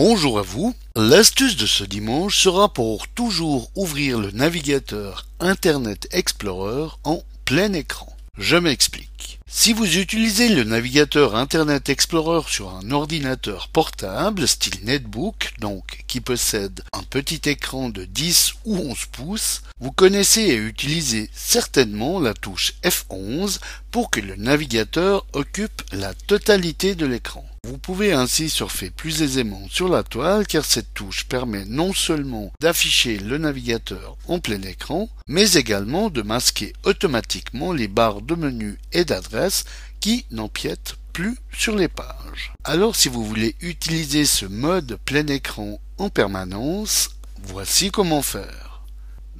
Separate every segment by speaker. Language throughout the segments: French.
Speaker 1: Bonjour à vous. L'astuce de ce dimanche sera pour toujours ouvrir le navigateur Internet Explorer en plein écran. Je m'explique. Si vous utilisez le navigateur Internet Explorer sur un ordinateur portable style netbook, donc qui possède un petit écran de 10 ou 11 pouces, vous connaissez et utilisez certainement la touche F11 pour que le navigateur occupe la totalité de l'écran. Vous pouvez ainsi surfer plus aisément sur la toile car cette touche permet non seulement d'afficher le navigateur en plein écran, mais également de masquer automatiquement les barres de menu et d'adresse qui n'empiètent plus sur les pages. Alors si vous voulez utiliser ce mode plein écran en permanence, voici comment faire.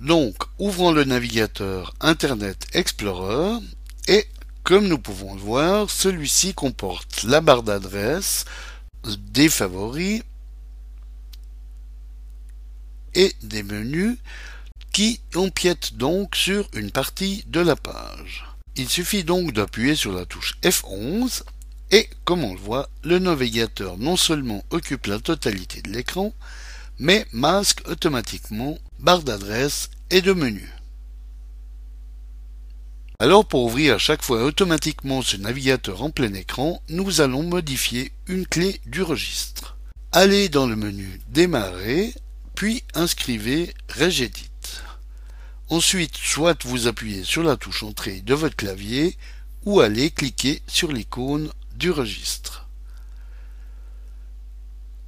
Speaker 1: Donc, ouvrons le navigateur Internet Explorer et comme nous pouvons le voir, celui-ci comporte la barre d'adresse, des favoris et des menus qui empiètent donc sur une partie de la page. Il suffit donc d'appuyer sur la touche F11 et, comme on le voit, le navigateur non seulement occupe la totalité de l'écran, mais masque automatiquement barre d'adresse et de menus. Alors pour ouvrir à chaque fois automatiquement ce navigateur en plein écran, nous allons modifier une clé du registre. Allez dans le menu Démarrer, puis inscrivez Regedit. Ensuite, soit vous appuyez sur la touche Entrée de votre clavier, ou allez cliquer sur l'icône du registre.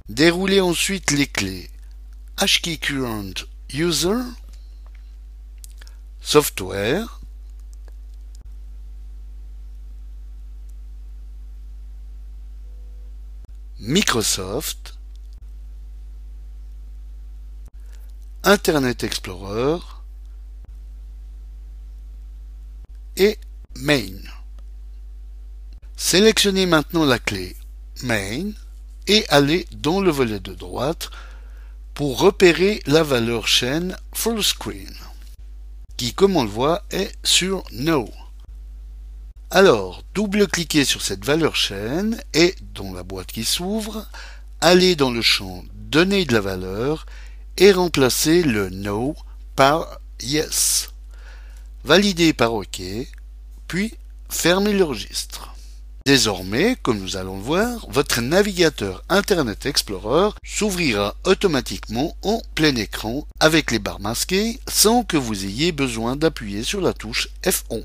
Speaker 1: Déroulez ensuite les clés HKey Current User, Software, Microsoft, Internet Explorer et Main. Sélectionnez maintenant la clé Main et allez dans le volet de droite pour repérer la valeur chaîne Full Screen, qui comme on le voit est sur No. Alors, double-cliquez sur cette valeur chaîne et, dans la boîte qui s'ouvre, allez dans le champ Donner de la valeur et remplacez le No par Yes. Validez par OK, puis fermez le registre. Désormais, comme nous allons le voir, votre navigateur Internet Explorer s'ouvrira automatiquement en plein écran avec les barres masquées sans que vous ayez besoin d'appuyer sur la touche F11.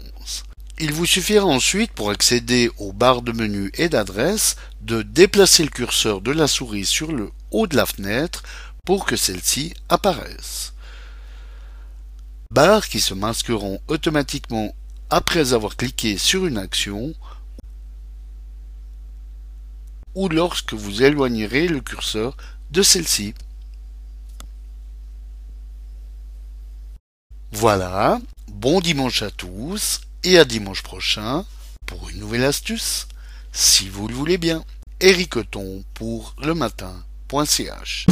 Speaker 1: Il vous suffira ensuite, pour accéder aux barres de menu et d'adresse, de déplacer le curseur de la souris sur le haut de la fenêtre pour que celle-ci apparaisse. Barres qui se masqueront automatiquement après avoir cliqué sur une action ou lorsque vous éloignerez le curseur de celle-ci. Voilà, bon dimanche à tous et à dimanche prochain pour une nouvelle astuce, si vous le voulez bien. Ericoton pour le matin.ch